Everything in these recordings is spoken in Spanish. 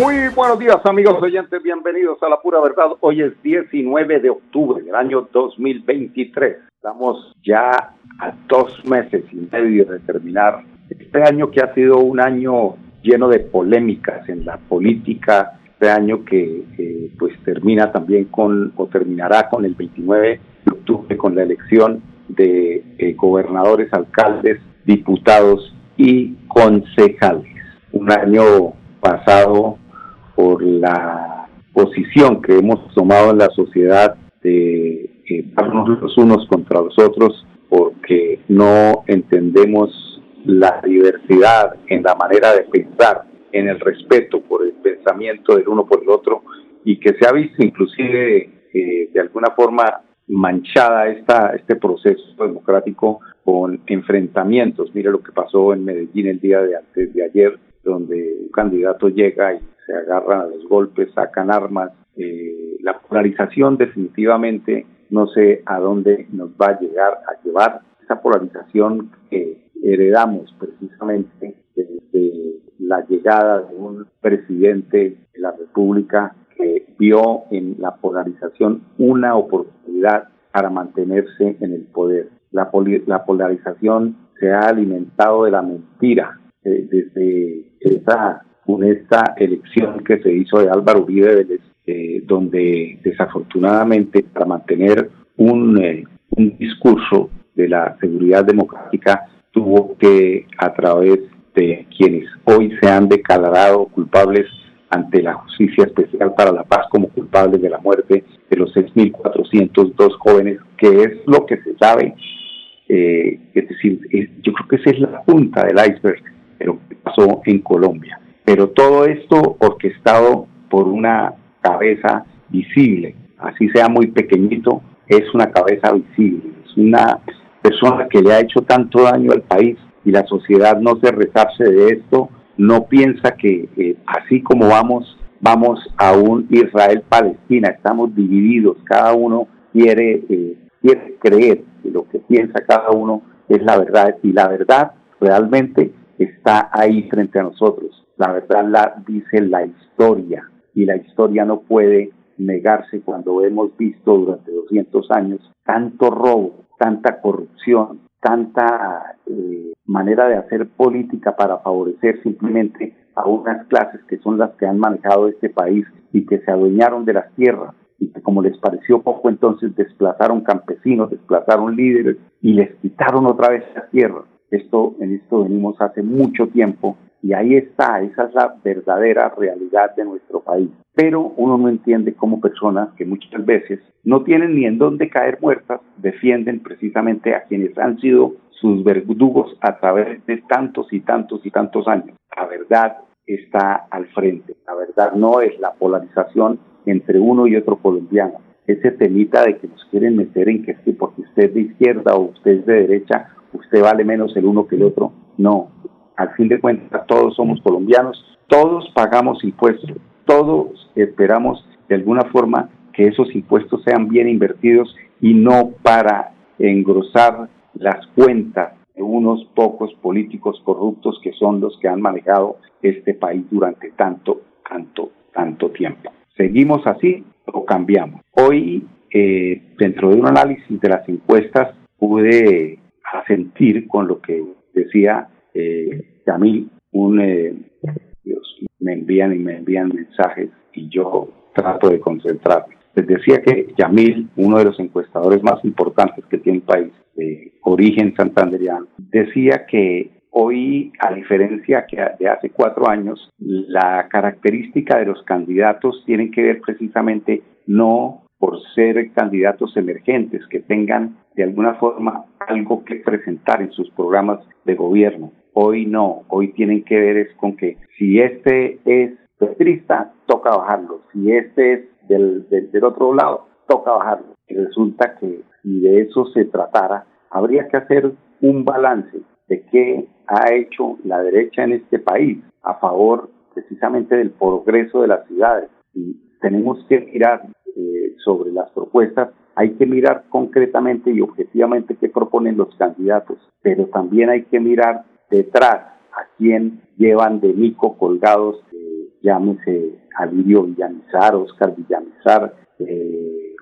Muy buenos días amigos oyentes, bienvenidos a la pura verdad. Hoy es 19 de octubre del año 2023. Estamos ya a dos meses y medio de terminar este año que ha sido un año lleno de polémicas en la política, este año que pues termina también con o terminará con el 29 de octubre con la elección de eh, gobernadores, alcaldes, diputados y concejales. Un año pasado por la posición que hemos tomado en la sociedad de darnos los unos contra los otros porque no entendemos la diversidad en la manera de pensar, en el respeto por el pensamiento del uno por el otro y que se ha visto inclusive eh, de alguna forma manchada esta, este proceso democrático con enfrentamientos. Mire lo que pasó en Medellín el día de antes de ayer, donde un candidato llega y agarran a los golpes, sacan armas. Eh, la polarización definitivamente no sé a dónde nos va a llegar a llevar. Esa polarización que heredamos precisamente desde la llegada de un presidente de la República que vio en la polarización una oportunidad para mantenerse en el poder. La, la polarización se ha alimentado de la mentira eh, desde esa esta elección que se hizo de Álvaro Uribe Vélez, eh, donde desafortunadamente para mantener un, eh, un discurso de la seguridad democrática tuvo que a través de quienes hoy se han declarado culpables ante la Justicia Especial para la Paz como culpables de la muerte de los 6.402 jóvenes, que es lo que se sabe. Eh, es decir, yo creo que esa es la punta del iceberg de lo que pasó en Colombia. Pero todo esto orquestado por una cabeza visible, así sea muy pequeñito, es una cabeza visible, es una persona que le ha hecho tanto daño al país y la sociedad no se rezarse de esto, no piensa que eh, así como vamos, vamos a un Israel-Palestina, estamos divididos, cada uno quiere, eh, quiere creer que lo que piensa cada uno es la verdad y la verdad realmente está ahí frente a nosotros. La verdad la dice la historia y la historia no puede negarse cuando hemos visto durante 200 años tanto robo, tanta corrupción, tanta eh, manera de hacer política para favorecer simplemente a unas clases que son las que han manejado este país y que se adueñaron de las tierras y que como les pareció poco entonces desplazaron campesinos, desplazaron líderes y les quitaron otra vez las tierras. Esto, en esto venimos hace mucho tiempo y ahí está, esa es la verdadera realidad de nuestro país. Pero uno no entiende cómo personas que muchas veces no tienen ni en dónde caer muertas, defienden precisamente a quienes han sido sus verdugos a través de tantos y tantos y tantos años. La verdad está al frente. La verdad no es la polarización entre uno y otro colombiano. Ese temita de que nos quieren meter en que porque usted es de izquierda o usted es de derecha, usted vale menos el uno que el otro. No, al fin de cuentas todos somos colombianos, todos pagamos impuestos, todos esperamos de alguna forma que esos impuestos sean bien invertidos y no para engrosar las cuentas de unos pocos políticos corruptos que son los que han manejado este país durante tanto, tanto, tanto tiempo. ¿Seguimos así o cambiamos? Hoy, eh, dentro de un análisis de las encuestas, pude asentir con lo que decía eh, Yamil, un, eh, me envían y me envían mensajes y yo trato de concentrarme. Les decía que Yamil, uno de los encuestadores más importantes que tiene el país, de origen santanderiano, decía que hoy, a diferencia que de hace cuatro años, la característica de los candidatos tiene que ver precisamente no por ser candidatos emergentes que tengan de alguna forma algo que presentar en sus programas de gobierno, Hoy no, hoy tienen que ver es con que si este es petrista, toca bajarlo. Si este es del, del, otro lado, toca bajarlo. Y resulta que si de eso se tratara, habría que hacer un balance de qué ha hecho la derecha en este país a favor precisamente del progreso de las ciudades. Y tenemos que mirar eh, sobre las propuestas, hay que mirar concretamente y objetivamente qué proponen los candidatos, pero también hay que mirar detrás a quién llevan de mico colgados, eh, llámese Alirio Villamizar, Oscar Villamizar, eh,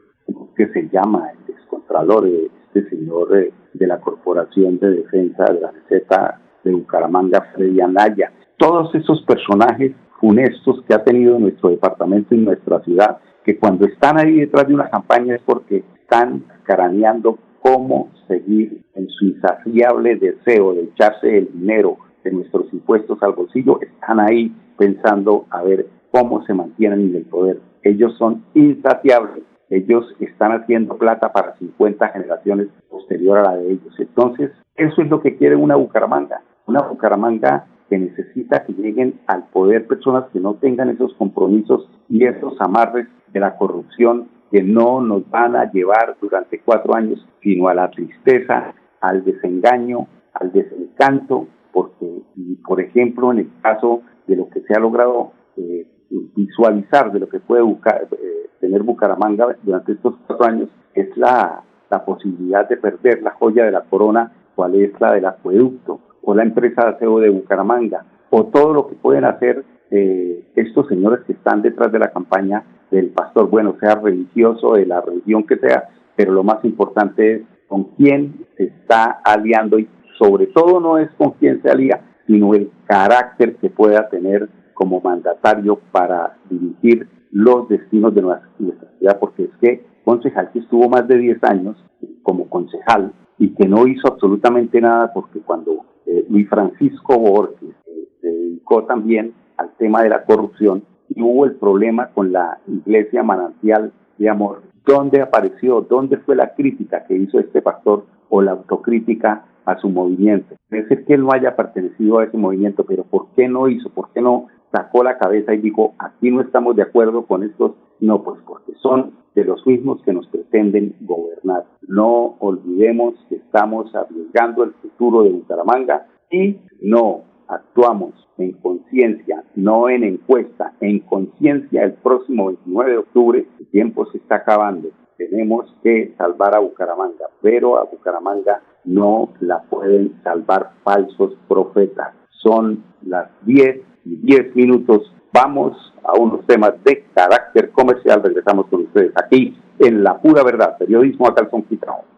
que se llama el descontralor, eh, este señor eh, de la Corporación de Defensa de la Receta de Bucaramanga, Freddy Anaya. Todos esos personajes funestos que ha tenido nuestro departamento y nuestra ciudad, que cuando están ahí detrás de una campaña es porque están caraneando cómo seguir en su insaciable deseo de echarse el dinero de nuestros impuestos al bolsillo, están ahí pensando a ver cómo se mantienen en el poder. Ellos son insaciables, ellos están haciendo plata para 50 generaciones posterior a la de ellos. Entonces, eso es lo que quiere una Bucaramanga, una Bucaramanga que necesita que lleguen al poder personas que no tengan esos compromisos y esos amarres de la corrupción que no nos van a llevar durante cuatro años, sino a la tristeza, al desengaño, al desencanto, porque, por ejemplo, en el caso de lo que se ha logrado eh, visualizar de lo que puede eh, tener Bucaramanga durante estos cuatro años, es la, la posibilidad de perder la joya de la corona, cual es la del acueducto, o la empresa de aseo de Bucaramanga, o todo lo que pueden hacer eh, estos señores que están detrás de la campaña del pastor, bueno, sea religioso, de la religión que sea, pero lo más importante es con quién se está aliando y sobre todo no es con quién se alía, sino el carácter que pueda tener como mandatario para dirigir los destinos de nuestra, ciudad, porque es que concejal que estuvo más de 10 años como concejal y que no hizo absolutamente nada porque cuando eh, Luis Francisco Borges eh, se dedicó también al tema de la corrupción y hubo el problema con la iglesia manantial de amor. ¿Dónde apareció? ¿Dónde fue la crítica que hizo este pastor o la autocrítica a su movimiento? Puede ser que él no haya pertenecido a ese movimiento, pero ¿por qué no hizo? ¿Por qué no sacó la cabeza y dijo, aquí no estamos de acuerdo con estos? No, pues porque son de los mismos que nos pretenden gobernar. No olvidemos que estamos arriesgando el futuro de Bucaramanga y no actuamos en conciencia, no en encuesta, en conciencia el próximo 29 de octubre, el tiempo se está acabando. Tenemos que salvar a Bucaramanga, pero a Bucaramanga no la pueden salvar falsos profetas. Son las 10 y 10 minutos. Vamos a unos temas de carácter comercial. Regresamos con ustedes aquí en La Pura Verdad, periodismo a calzón quitado.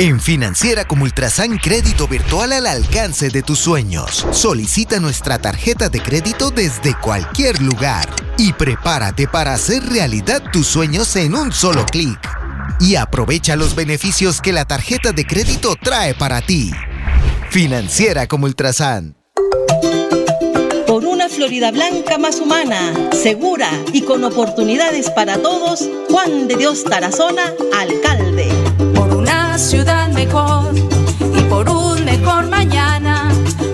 En Financiera como Ultrasan Crédito Virtual al alcance de tus sueños. Solicita nuestra tarjeta de crédito desde cualquier lugar y prepárate para hacer realidad tus sueños en un solo clic. Y aprovecha los beneficios que la tarjeta de crédito trae para ti. Financiera como Ultrasan. Por una Florida Blanca más humana, segura y con oportunidades para todos, Juan de Dios Tarazona, alcalde ciudad mejor y por un mejor mañana.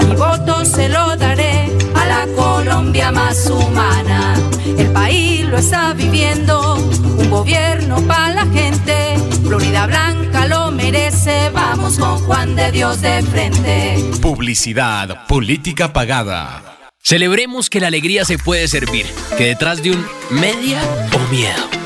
Mi voto se lo daré a la Colombia más humana. El país lo está viviendo, un gobierno para la gente. Florida Blanca lo merece, vamos con Juan de Dios de frente. Publicidad, política pagada. Celebremos que la alegría se puede servir, que detrás de un media o miedo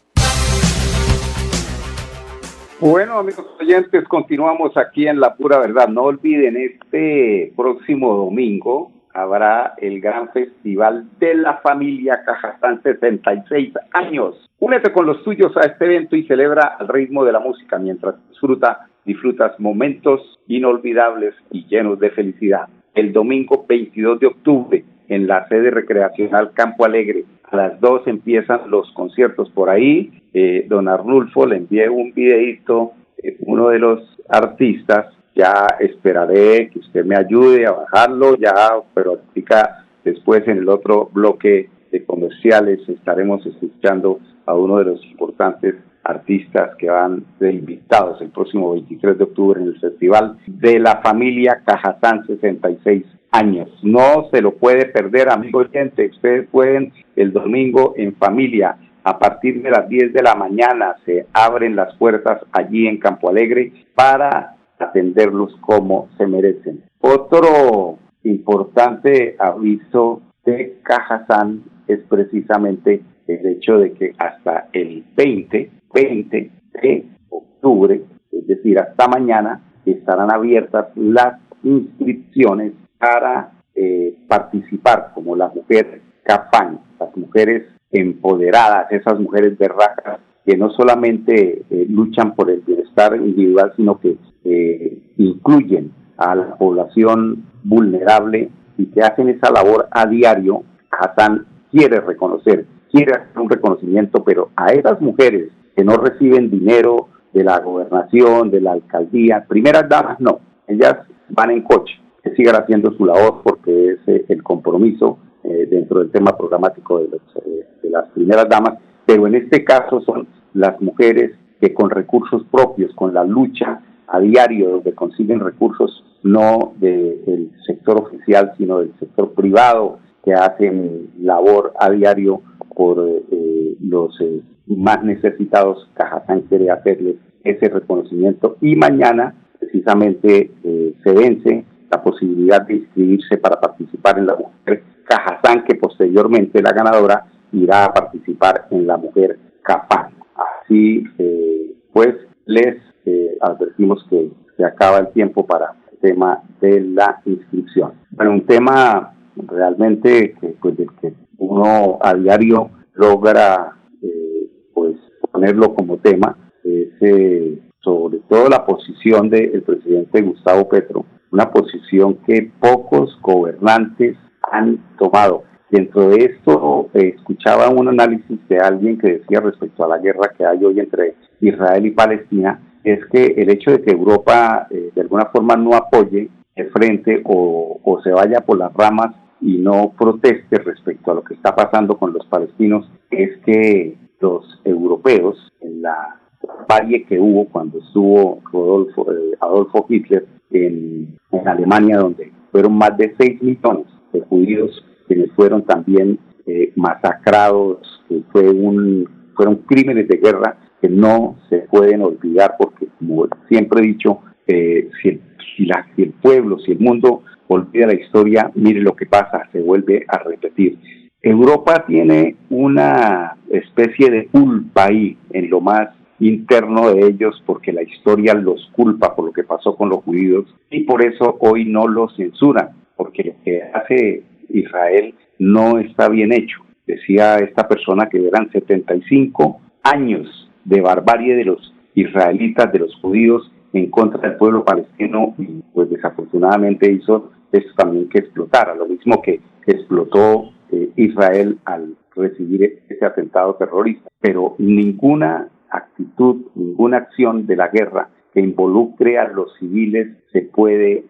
Bueno, amigos oyentes, continuamos aquí en La Pura Verdad. No olviden, este próximo domingo habrá el gran festival de la familia Cajazán 66 años. Únete con los tuyos a este evento y celebra al ritmo de la música mientras disfruta, disfrutas momentos inolvidables y llenos de felicidad. El domingo 22 de octubre en la sede recreacional Campo Alegre. A las 2 empiezan los conciertos por ahí eh, don Arnulfo le envié un videito, eh, uno de los artistas, ya esperaré que usted me ayude a bajarlo, ya, pero después en el otro bloque de comerciales estaremos escuchando a uno de los importantes artistas que van de invitados el próximo 23 de octubre en el Festival de la Familia Cajazán 66 años. No se lo puede perder, amigo oyente. Ustedes pueden el domingo en familia a partir de las 10 de la mañana se abren las puertas allí en Campo Alegre para atenderlos como se merecen. Otro importante aviso de Cajazán es precisamente el hecho de que hasta el 20, 20 de octubre, es decir, hasta mañana, estarán abiertas las inscripciones para eh, participar como la mujer CAFAN, las mujeres empoderadas, esas mujeres berracas que no solamente eh, luchan por el bienestar individual, sino que eh, incluyen a la población vulnerable y que hacen esa labor a diario, Hassan quiere reconocer, quiere hacer un reconocimiento, pero a esas mujeres que no reciben dinero de la gobernación, de la alcaldía, primeras damas no, ellas van en coche, que sigan haciendo su labor porque es eh, el compromiso dentro del tema programático de los las primeras damas, pero en este caso son las mujeres que con recursos propios, con la lucha a diario, donde consiguen recursos no del sector oficial, sino del sector privado, que hacen labor a diario por eh, los eh, más necesitados, Cajazán quiere hacerles ese reconocimiento y mañana precisamente eh, se vence la posibilidad de inscribirse para participar en la mujer Cajazán, que posteriormente la ganadora irá a participar en la mujer capaz. Así eh, pues les eh, advertimos que se acaba el tiempo para el tema de la inscripción. Bueno, un tema realmente que, pues, que uno a diario logra eh, pues ponerlo como tema es sobre todo la posición del presidente Gustavo Petro, una posición que pocos gobernantes han tomado. Dentro de esto, eh, escuchaba un análisis de alguien que decía respecto a la guerra que hay hoy entre Israel y Palestina, es que el hecho de que Europa eh, de alguna forma no apoye el frente o, se vaya por las ramas y no proteste respecto a lo que está pasando con los palestinos, es que los europeos, en la valle que hubo cuando estuvo Rodolfo, eh, Adolfo Hitler en, en Alemania, donde fueron más de 6 millones de judíos quienes fueron también eh, masacrados, que fue un, fueron crímenes de guerra que no se pueden olvidar porque, como siempre he dicho, eh, si, el, si, el pueblo, si el mundo olvida la historia, mire lo que pasa, se vuelve a repetir. Europa tiene una especie de culpa ahí en lo más interno de ellos porque la historia los culpa por lo que pasó con los judíos y por eso hoy no los censuran, porque lo que hace Israel no está bien hecho. Decía esta persona que eran 75 años de barbarie de los israelitas, de los judíos en contra del pueblo palestino y pues desafortunadamente hizo esto también que explotara, lo mismo que explotó eh, Israel al recibir ese atentado terrorista. Pero ninguna actitud, ninguna acción de la guerra que involucre a los civiles se puede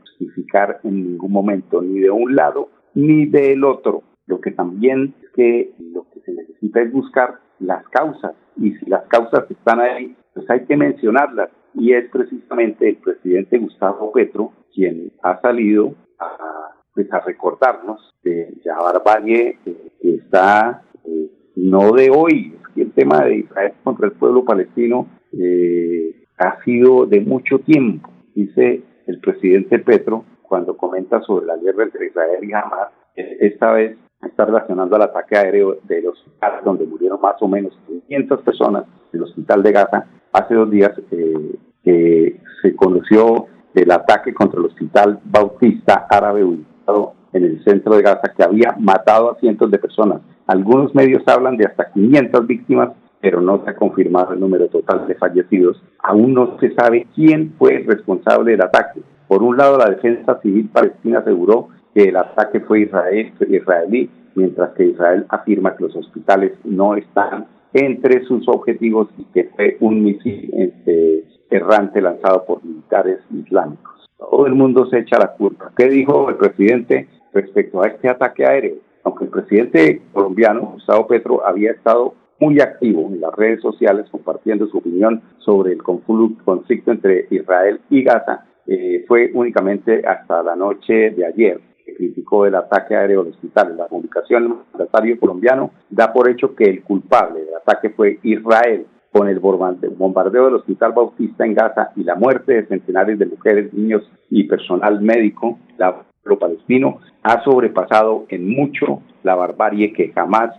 en ningún momento, ni de un lado ni del otro. Lo que también es que lo que se necesita es buscar las causas y si las causas están ahí, pues hay que mencionarlas. Y es precisamente el presidente Gustavo Petro quien ha salido a, pues, a recordarnos de Jabbar Valle, está eh, no de hoy, el tema de Israel contra el pueblo palestino eh, ha sido de mucho tiempo, dice el presidente Petro, cuando comenta sobre la guerra entre Israel y Hamas, eh, esta vez está relacionando al ataque aéreo del hospital donde murieron más o menos 500 personas, el hospital de Gaza. Hace dos días eh, que se conoció del ataque contra el hospital Bautista Árabe ubicado en el centro de Gaza que había matado a cientos de personas. Algunos medios hablan de hasta 500 víctimas, pero no se ha confirmado el número total de fallecidos. Aún no se sabe quién fue el responsable del ataque. Por un lado, la defensa civil palestina aseguró que el ataque fue israel, israelí, mientras que Israel afirma que los hospitales no están entre sus objetivos y que fue un misil este, errante lanzado por militares islámicos. Todo el mundo se echa la culpa. ¿Qué dijo el presidente respecto a este ataque aéreo? Aunque el presidente colombiano, Gustavo Petro, había estado muy activo en las redes sociales compartiendo su opinión sobre el conflicto entre Israel y Gaza, eh, fue únicamente hasta la noche de ayer que criticó el ataque aéreo al hospital. La comunicación del mandatario colombiano da por hecho que el culpable del ataque fue Israel, con el bombardeo del Hospital Bautista en Gaza y la muerte de centenares de mujeres, niños y personal médico, la pueblo palestino ha sobrepasado en mucho la barbarie que jamás,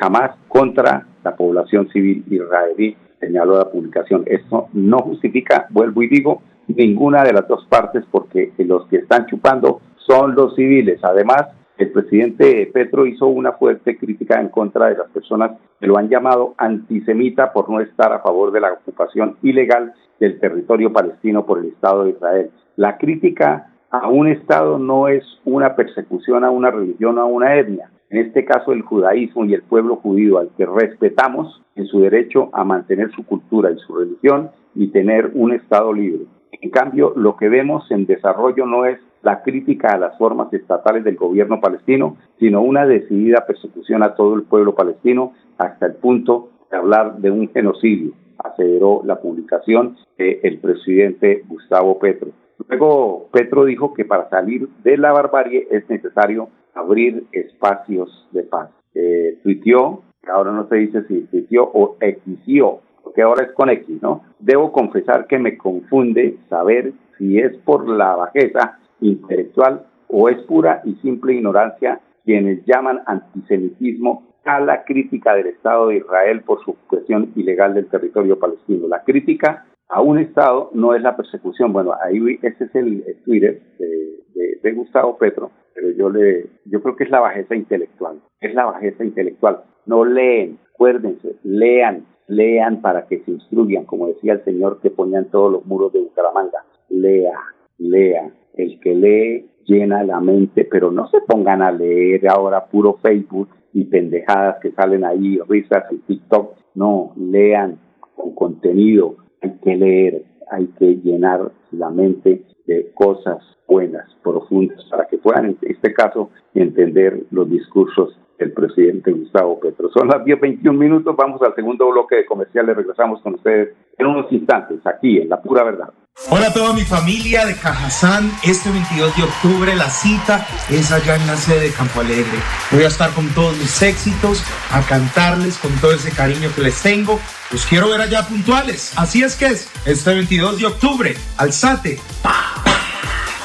jamás contra la población civil israelí, señaló la publicación. Esto no justifica, vuelvo y digo, ninguna de las dos partes porque los que están chupando son los civiles. Además, el presidente Petro hizo una fuerte crítica en contra de las personas que lo han llamado antisemita por no estar a favor de la ocupación ilegal del territorio palestino por el Estado de Israel. La crítica a un Estado no es una persecución a una religión o a una etnia. En este caso, el judaísmo y el pueblo judío, al que respetamos en su derecho a mantener su cultura y su religión y tener un Estado libre. En cambio, lo que vemos en desarrollo no es la crítica a las formas estatales del gobierno palestino, sino una decidida persecución a todo el pueblo palestino hasta el punto de hablar de un genocidio, aseveró la publicación del presidente Gustavo Petro. Luego Petro dijo que para salir de la barbarie es necesario abrir espacios de paz. Eh, ahora no se dice si tuiteó o exigió, porque ahora es con X, ¿no? Debo confesar que me confunde saber si es por la bajeza intelectual o es pura y simple ignorancia quienes llaman antisemitismo a la crítica del Estado de Israel por su ocupación ilegal del territorio palestino. La crítica a un Estado no es la persecución. Bueno, ahí ese es el, Twitter de, Gustavo Petro, pero yo le, yo creo que es la bajeza intelectual. Es la bajeza intelectual. No leen, acuérdense, lean, lean para que se instruyan, como decía el señor que ponía en todos los muros de Bucaramanga. Lea, lea, el que lee llena la mente, pero no se pongan a leer ahora puro Facebook y pendejadas que salen ahí, risas y TikTok. No, lean con contenido. Hay que leer, hay que llenar la mente de cosas buenas, profundas, para que puedan, en este caso, entender los discursos del presidente Gustavo Petro. Son las 10.21 minutos, vamos al segundo bloque de comerciales, regresamos con ustedes en unos instantes, aquí en La Pura Verdad. Hola a toda mi familia de Cajazán. Este 22 de octubre la cita es allá en la sede de Campo Alegre. Voy a estar con todos mis éxitos, a cantarles con todo ese cariño que les tengo. Los quiero ver allá puntuales. Así es que es, este 22 de octubre, alzate.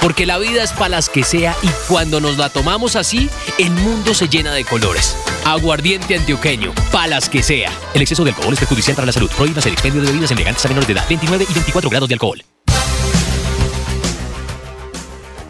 Porque la vida es para las que sea y cuando nos la tomamos así, el mundo se llena de colores. Aguardiente antioqueño, palas que sea. El exceso de alcohol es perjudicial para la salud. Prohíbas el expendio de bebidas elegantes a menores de edad. 29 y 24 grados de alcohol.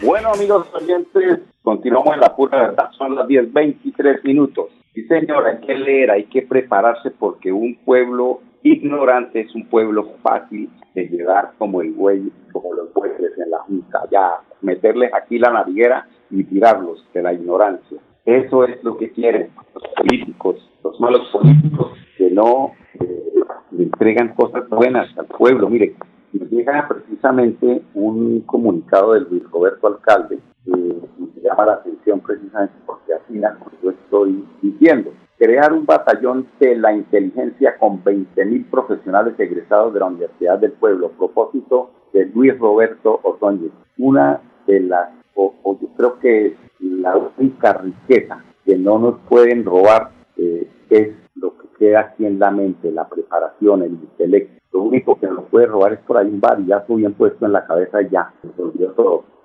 Bueno, amigos oyentes, continuamos en la pura verdad. Son las 10, 23 minutos. Sí, señora, hay que leer, hay que prepararse porque un pueblo ignorante es un pueblo fácil de llevar como el buey, como los bueyes en la junta, ya meterles aquí la nariguera y tirarlos de la ignorancia. Eso es lo que quieren los políticos, los malos políticos que no eh, le entregan cosas buenas al pueblo. Mire, nos llega precisamente un comunicado del Luis Roberto Alcalde eh, me llama la atención precisamente porque así como yo estoy diciendo. Crear un batallón de la inteligencia con 20.000 profesionales egresados de la Universidad del Pueblo, propósito de Luis Roberto Ordóñez. Una de las, o, o yo creo que la única riqueza que no nos pueden robar eh, es lo que queda aquí en la mente, la preparación, el intelecto. Lo único que nos puede robar es por ahí un varillazo bien puesto en la cabeza y ya.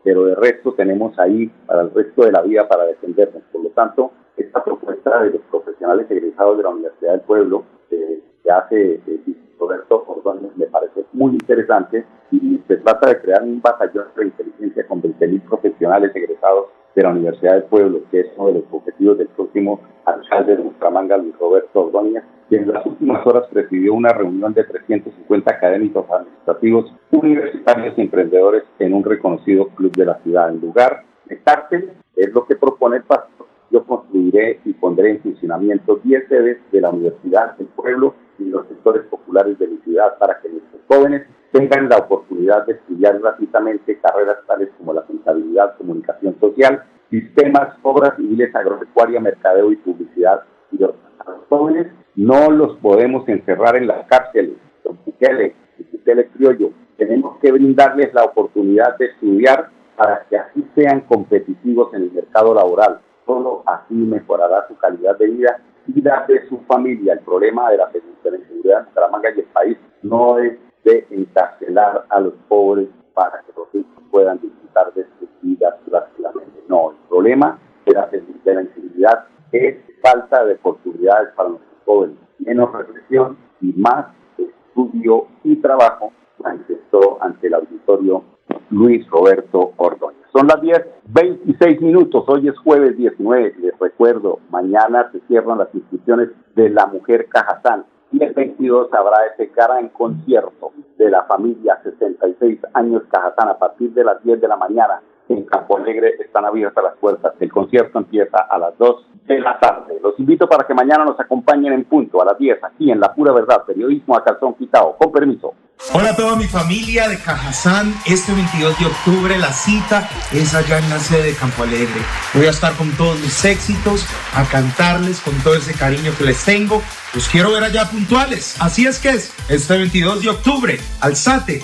Pero de resto tenemos ahí para el resto de la vida para defendernos. Por lo tanto, esta propuesta de los profesionales egresados de la Universidad del Pueblo eh, que hace eh, Roberto Ordóñez me parece muy interesante y se trata de crear un batallón de inteligencia con 20.000 profesionales egresados de la Universidad del Pueblo, que es uno de los objetivos del próximo alcalde de Bucaramanga, Luis Roberto Ordóñez, quien en las últimas horas presidió una reunión de 350 académicos administrativos, universitarios y emprendedores en un reconocido club de la ciudad. En lugar de cárcel, es lo que propone el pastor, yo construiré y pondré en funcionamiento 10 sedes de la Universidad del Pueblo y los sectores populares de mi ciudad para que nuestros jóvenes tengan la oportunidad de estudiar gratuitamente carreras tales como la contabilidad, comunicación social, sistemas, obras civiles, agropecuaria, mercadeo y publicidad. Y los jóvenes no los podemos encerrar en las cárceles, don Bukele, Bukele criollo. Tenemos que brindarles la oportunidad de estudiar para que así sean competitivos en el mercado laboral. Solo así mejorará su calidad de vida y la de su familia. El problema de la seguridad en Bucaramanga y el país no es de encarcelar a los pobres para que los ricos puedan disfrutar de sus vidas tranquilamente. No, el problema de la, de la inseguridad es falta de oportunidades para nuestros jóvenes, menos reflexión y más estudio y trabajo, manifestó ante el auditorio Luis Roberto Ordóñez. Son las 10, 26 minutos, hoy es jueves 19, les recuerdo, mañana se cierran las inscripciones de la Mujer Cajazán y el 22 habrá ese gran concierto de la familia 66 años Cajazán a partir de las 10 de la mañana en Campo Alegre están abiertas las puertas. El concierto empieza a las 2 de la tarde. Los invito para que mañana nos acompañen en punto a las 10 aquí en La Pura Verdad, periodismo a calzón quitado. Con permiso. Hola a toda mi familia de Cajazán. Este 22 de octubre la cita es allá en la sede de Campo Alegre. Voy a estar con todos mis éxitos, a cantarles con todo ese cariño que les tengo. Los quiero ver allá puntuales. Así es que es este 22 de octubre. Alzate.